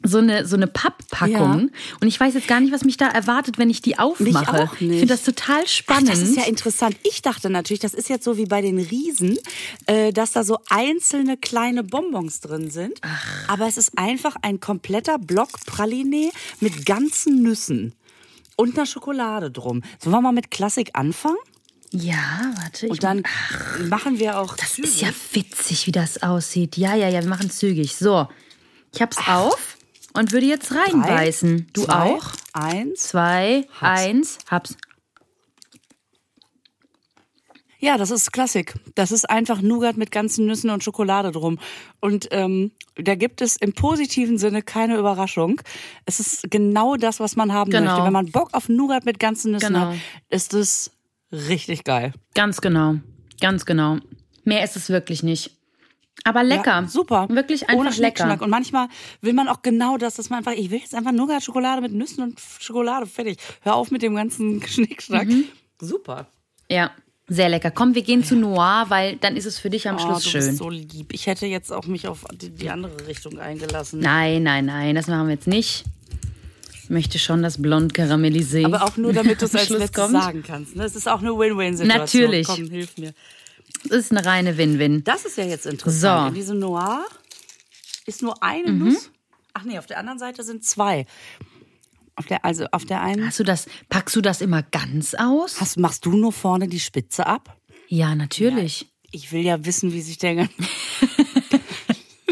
so eine, so eine Papppackung. Ja. Und ich weiß jetzt gar nicht, was mich da erwartet, wenn ich die aufmache. auch nicht. Ich finde das total Ach, spannend. das ist ja interessant. Ich dachte natürlich, das ist jetzt so wie bei den Riesen, äh, dass da so einzelne kleine Bonbons drin sind. Aber es ist einfach ein kompletter Block Praline mit ganzen Nüssen und einer Schokolade drum. Sollen wir mal mit Klassik anfangen? Ja, warte. Ich Und dann machen wir auch Das ist ja witzig, wie das aussieht. Ja, ja, ja, wir machen zügig. So, ich hab's auf und würde jetzt reinbeißen. Du zwei, auch? Eins. Zwei, Hab's. eins, hab's. Ja, das ist Klassik. Das ist einfach Nougat mit ganzen Nüssen und Schokolade drum. Und ähm, da gibt es im positiven Sinne keine Überraschung. Es ist genau das, was man haben Genau. möchte. Wenn man Bock auf Nougat mit ganzen Nüssen Genau. hat, ist es richtig geil. Ganz genau. Ganz genau. Mehr ist es wirklich nicht. Aber lecker. Ja, super. Wirklich Ohne einfach lecker. Schnickschnack. Und manchmal will man auch genau das, dass man einfach, ich will jetzt einfach Nougat, Schokolade mit Nüssen und Schokolade, fertig. Hör auf mit dem ganzen [LAUGHS] Schnickschnack. Mhm. Super. Ja, sehr lecker. Komm, wir gehen zu Noir, weil dann ist es für dich am Oh, Schluss du schön. bist so lieb. Ich hätte jetzt auch mich auf die, die andere Richtung eingelassen. Nein, nein, nein, das machen wir jetzt nicht. Ich möchte schon das blond karamellisiert. Aber auch nur, damit du es als letztes kommt. sagen kannst. Ne? Es ist auch eine Win-Win-Situation. Natürlich. Komm, hilf mir. Das ist eine reine Win-Win. Das ist ja jetzt interessant. So. Mhm. In diesem Noir ist nur eine Nuss. Ach nee, auf der anderen Seite sind zwei. Auf der, also auf der einen. Hast du das, packst du das immer ganz aus? Hast, machst du nur vorne die Spitze ab? Ja, natürlich. Ich will ja wissen, wie sich der, [LAUGHS] [LAUGHS]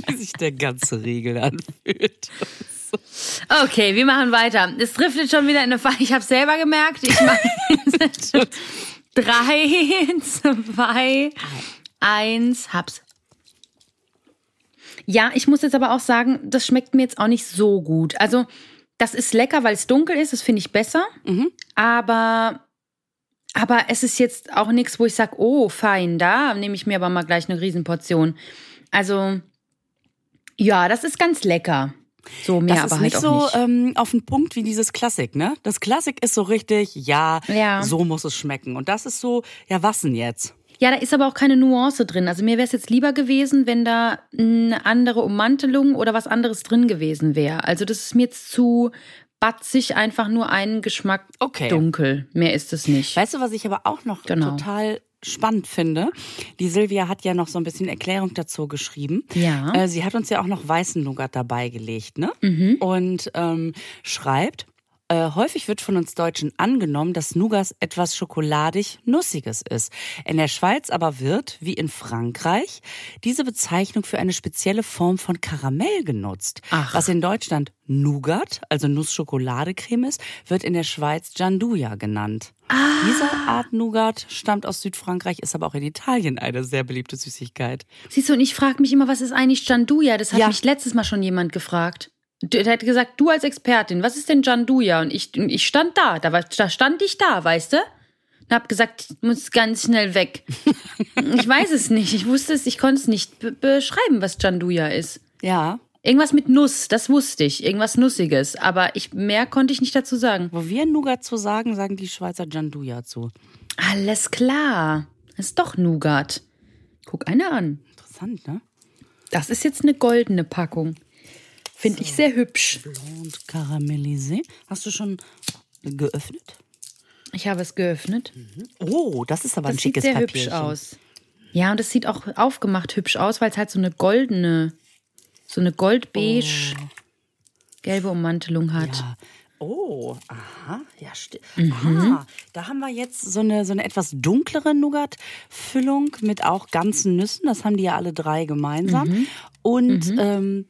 [LAUGHS] wie sich der ganze Riegel anfühlt. Okay, wir machen weiter. Es driftet schon wieder in eine Falle. Ich habe selber gemerkt. Ich mache [LAUGHS] drei, zwei, eins, hab's. Ja, ich muss jetzt aber auch sagen, das schmeckt mir jetzt auch nicht so gut. Also, das ist lecker, weil es dunkel ist. Das finde ich besser. Aber, aber es ist jetzt auch nichts, wo ich sage, oh, fein, da nehme ich mir aber mal gleich eine Riesenportion. Also, ja, das ist ganz lecker. So mehr Das aber ist halt nicht auch so nicht. Ähm, auf den Punkt wie dieses Klassik, ne? Das Klassik ist so richtig, ja, Ja. so muss es schmecken. Und das ist so, ja, was denn jetzt? Ja, da ist aber auch keine Nuance drin. Also mir wäre es jetzt lieber gewesen, wenn da eine andere Ummantelung oder was anderes drin gewesen wäre. Also das ist mir jetzt zu batzig, einfach nur einen Geschmack Okay. dunkel. Mehr ist es nicht. Weißt du, was ich aber auch noch Genau. total spannend finde? Die Silvia hat ja noch so ein bisschen Erklärung dazu geschrieben. Ja. Äh, sie hat uns ja auch noch weißen Nougat dabei gelegt, ne? Mhm. Und ähm, schreibt, äh, häufig wird von uns Deutschen angenommen, dass Nougat etwas schokoladig-nussiges ist. In der Schweiz aber wird, wie in Frankreich, diese Bezeichnung für eine spezielle Form von Karamell genutzt. Ach. Was in Deutschland Nougat, also Nuss-Schokoladecreme ist, wird in der Schweiz Gianduja genannt. Diese Art Nougat stammt aus Südfrankreich, ist aber auch in Italien eine sehr beliebte Süßigkeit. Siehst du, und ich frage mich immer, was ist eigentlich Janduja? Das hat Ja. mich letztes Mal schon jemand gefragt. Der hat gesagt, du als Expertin, was ist denn Janduja? Und ich, und ich stand da, da, war, da stand ich da, weißt du? Und hab gesagt, ich muss ganz schnell weg. [LAUGHS] ich weiß es nicht. Ich wusste es, ich konnte es nicht be beschreiben, was Janduja ist. Ja, Irgendwas mit Nuss, das wusste ich. Irgendwas Nussiges. Aber ich, mehr konnte ich nicht dazu sagen. wo wir Nougat zu sagen, sagen die Schweizer Gianduja zu. Alles klar. Das ist doch Nougat. Guck eine an. Interessant, ne? Das ist jetzt eine goldene Packung. Finde ich sehr hübsch. Blond Caramellisé. Hast du schon geöffnet? Ich habe es geöffnet. Oh, das ist aber ein Das sieht schickes sehr Papierchen. hübsch aus. Ja, und es sieht auch aufgemacht hübsch aus, weil es halt so eine goldene, so eine goldbeige, gelbe Ummantelung hat. Oh. Ja. Oh, aha, ja, stimmt. Mhm. Aha, da haben wir jetzt so eine, so eine etwas dunklere Nougat-Füllung mit auch ganzen Nüssen. Das haben die ja alle drei gemeinsam. Mhm. Und ähm,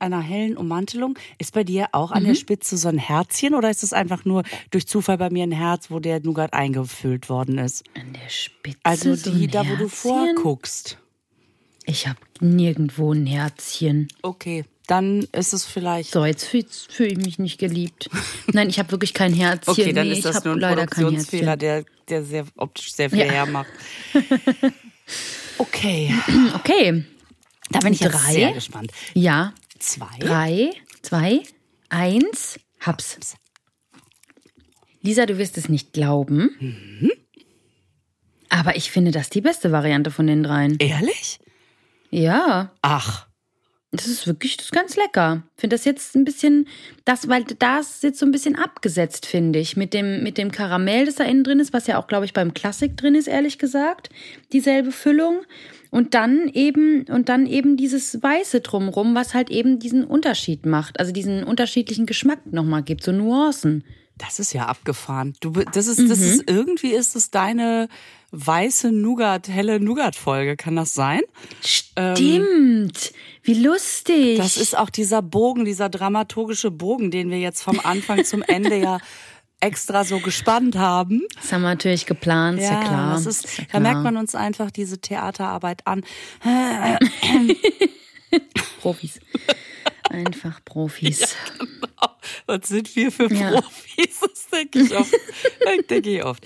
einer hellen Ummantelung. Ist bei dir auch Mhm. an der Spitze so ein Herzchen oder ist es einfach nur durch Zufall bei mir ein Herz, wo der Nougat eingefüllt worden ist? An der Spitze. Also so die, ein da wo du vorguckst. Ich habe nirgendwo ein Herzchen. Okay, dann ist es vielleicht. So, jetzt fühle fühl ich mich nicht geliebt. [LAUGHS] Nein, ich habe wirklich kein Herzchen. Okay, dann nee, ist das nur ein Produktionsfehler, der, der sehr optisch sehr viel Ja. hermacht. [LAUGHS] Okay, Okay. da bin ich Drei? sehr gespannt. Ja. Zwei. Drei, zwei, eins, hab's. Lisa, du wirst es nicht glauben. Mhm. Aber ich finde das die beste Variante von den dreien. Ehrlich? Ja. Ach, Das ist wirklich das ist ganz lecker. Finde das jetzt ein bisschen, das, weil das jetzt so ein bisschen abgesetzt, finde ich. Mit dem, mit dem Karamell, das da innen drin ist, was ja auch, glaube ich, beim Klassik drin ist, ehrlich gesagt. Dieselbe Füllung. Und dann eben, und dann eben dieses Weiße drumrum, was halt eben diesen Unterschied macht. Also diesen unterschiedlichen Geschmack nochmal gibt, so Nuancen. Das ist ja abgefahren. Du, das ist, das ist irgendwie ist es deine weiße Nougat, helle Nougat-Folge. Kann das sein? Stimmt. Wie lustig. Das ist auch dieser Bogen, dieser dramaturgische Bogen, den wir jetzt vom Anfang zum Ende ja [LAUGHS] extra so gespannt haben. Das haben wir natürlich geplant, ist ja, klar. das ist, ja da merkt man uns einfach diese Theaterarbeit an. [LAUGHS] Profis. Einfach Profis. [LAUGHS] Was sind wir für Ja. Profis? [LAUGHS] Das denke ich oft. Denke ich oft.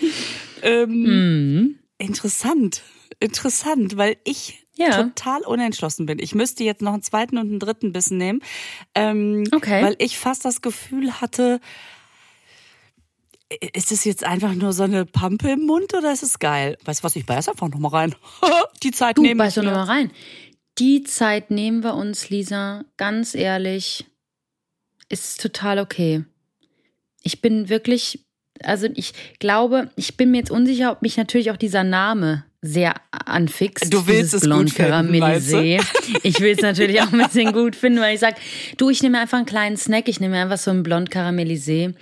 Ähm, Mhm. Interessant. Interessant, weil ich Ja. total unentschlossen bin. Ich müsste jetzt noch einen zweiten und einen dritten Bissen nehmen. Ähm, Okay. Weil ich fast das Gefühl hatte, ist es jetzt einfach nur so eine Pampe im Mund oder ist es geil? Weißt du was, ich beiß einfach nochmal rein. [LAUGHS] Die Zeit Du, nehmen beiß doch wir. noch mal rein. Die Zeit nehmen wir uns, Lisa, ganz ehrlich, ist total okay. Ich bin wirklich, also ich glaube, ich bin mir jetzt unsicher, ob mich natürlich auch dieser Name sehr anfixt. Du willst es gut Blond finden, du? Caramelisé. [LAUGHS] Ich will es natürlich auch ein bisschen gut finden, weil ich sage, du, ich nehme einfach einen kleinen Snack, ich nehme einfach so ein Blond Caramelisé.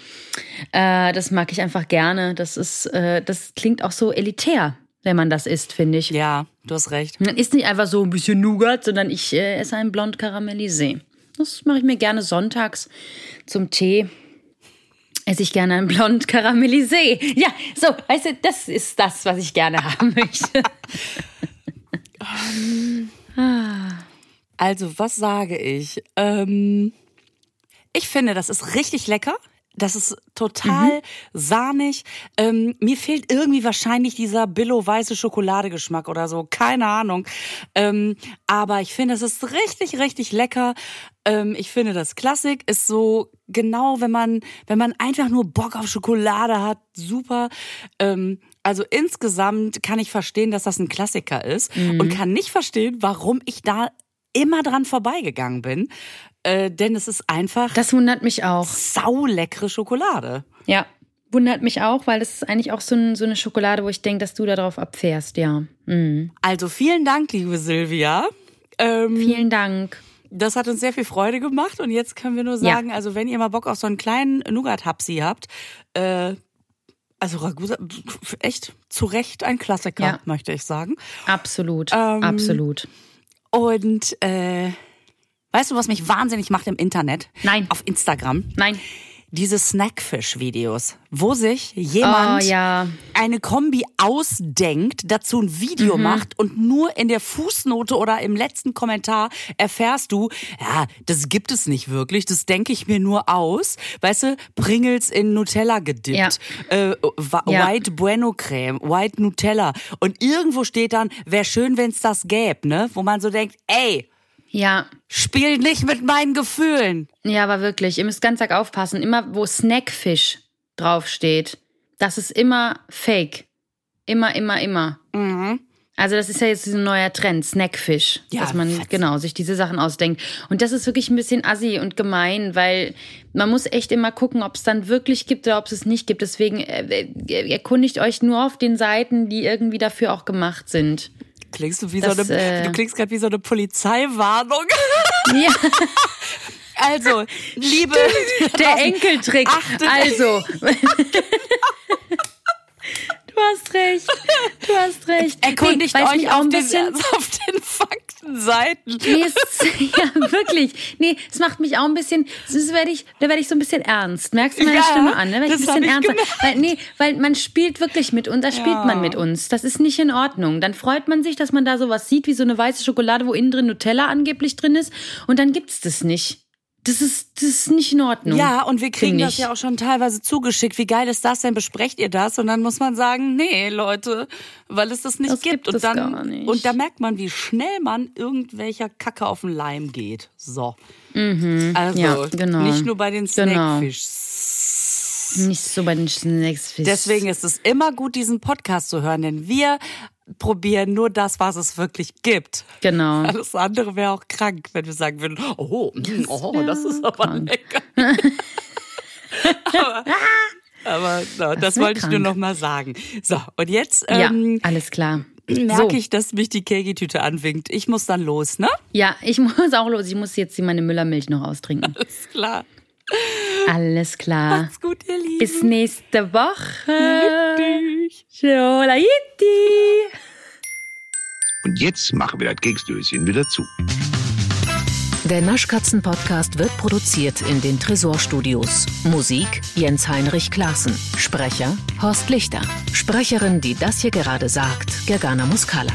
Äh, das mag ich einfach gerne. Das ist, äh, das klingt auch so elitär, wenn man das isst, finde ich. Ja, du hast recht. Man isst nicht einfach so ein bisschen Nougat, sondern ich äh, esse ein Blond Caramelisé. Das mache ich mir gerne sonntags zum Tee. Esse ich gerne ein Blond Caramelisé. Ja, so, weißt du, das ist das, was ich gerne haben [LAUGHS] möchte. Also, was sage ich? Ähm, ich finde, das ist richtig lecker. Das ist total sahnig. Ähm, mir fehlt irgendwie wahrscheinlich dieser Billo-weiße Schokoladegeschmack oder so. Keine Ahnung. Ähm, aber ich finde, es ist richtig, richtig lecker. Ähm, ich finde, das Klassik ist so genau, wenn man, wenn man einfach nur Bock auf Schokolade hat, super. Ähm, also insgesamt kann ich verstehen, dass das ein Klassiker ist und kann nicht verstehen, warum ich da immer dran vorbeigegangen bin. Äh, denn es ist einfach Das wundert mich auch. sauleckere Schokolade. Ja, wundert mich auch, weil das ist eigentlich auch so, ein, so eine Schokolade, wo ich denke, dass du darauf abfährst, ja. Mhm. Also vielen Dank, liebe Silvia. Ähm, Vielen Dank. das hat uns sehr viel Freude gemacht und jetzt können wir nur Ja. sagen, also wenn ihr mal Bock auf so einen kleinen Nougat-Hapsi habt, äh, also Ragusa, echt zu Recht ein Klassiker, Ja. möchte ich sagen. Absolut, Ähm, absolut. Und äh, weißt du, was mich wahnsinnig macht im Internet? Nein. Auf Instagram? Nein. Diese Snackfish-Videos, wo sich jemand Oh, ja. eine Kombi ausdenkt, dazu ein Video Mhm. macht und nur in der Fußnote oder im letzten Kommentar erfährst du, ja, das gibt es nicht wirklich, das denke ich mir nur aus. Weißt du, Pringles in Nutella gedippt, äh, Wa- Ja. White Bueno Creme, White Nutella und irgendwo steht dann, wäre schön, wenn's das gäbe, ne? Wo man so denkt, ey, Ja, spiel nicht mit meinen Gefühlen. Ja, aber wirklich, ihr müsst ganz arg aufpassen. Immer, wo Snackfish draufsteht, das ist immer fake. Immer, immer, immer. Also das ist ja jetzt ein neuer Trend, Snackfish, Ja, dass man fetzen. genau sich diese Sachen ausdenkt. Und das ist wirklich ein bisschen assi und gemein, weil man muss echt immer gucken, ob es dann wirklich gibt oder ob es es nicht gibt. Deswegen äh, äh, erkundigt euch nur auf den Seiten, die irgendwie dafür auch gemacht sind. Klingst du wie Das, so eine, äh, du klingst gerade wie so eine Polizeiwarnung. [LAUGHS] Ja, [LAUGHS] Also, liebe der Enkeltrick. Achtet- Also. [LAUGHS] Du hast recht. Du hast recht. erkundigt [LAUGHS] Nee, es euch mich auch ein den, bisschen. auf den Faktenseiten. Nee, es, ja, wirklich. Nee, es macht mich auch ein bisschen, das werde ich, da werde ich so ein bisschen ernst. Merkst du meine Ja, Stimme an? Ne? Werd ich ein bisschen ernster. Weil, nee, weil man spielt wirklich mit uns, da spielt Ja. man mit uns. Das ist nicht in Ordnung. Dann freut man sich, dass man da sowas sieht, wie so eine weiße Schokolade, wo innen drin Nutella angeblich drin ist. Und dann gibt's das nicht. Das ist, das ist nicht in Ordnung. Ja, und wir kriegen das ja auch schon teilweise zugeschickt. Wie geil ist das denn? Besprecht ihr das? Und dann muss man sagen, nee, Leute, weil es das nicht Das gibt. gibt und es dann, gar nicht. und da merkt man, wie schnell man irgendwelcher Kacke auf den Leim geht. So. Also, Mhm. Ja, genau. nicht nur bei den Genau. Snackfish. Nicht so bei den Snacks. Deswegen ist es immer gut, diesen Podcast zu hören, denn wir probieren nur das, was es wirklich gibt. Genau. Alles andere wäre auch krank, wenn wir sagen würden, oh, oh wär das ist aber krank. lecker. [LAUGHS] aber aber no, das wär wollte ich nur krank. noch mal sagen. So, und jetzt Ja, ähm, alles klar. merke so. ich, dass mich die Kegi-Tüte anwinkt. Ich muss dann los, ne? Ja, ich [LAUGHS] muss auch los. Ich muss jetzt meine Müllermilch noch austrinken. Alles klar. Alles klar. Macht's gut, ihr Lieben. Bis nächste Woche. Tschüss. Ciao, la Yitti. Und jetzt machen wir das Keksdöschen wieder zu. Der Naschkatzen-Podcast wird produziert in den Tresorstudios. Musik Jens Heinrich Klaassen. Sprecher Horst Lichter. Sprecherin, die das hier gerade sagt, Gergana Muscala.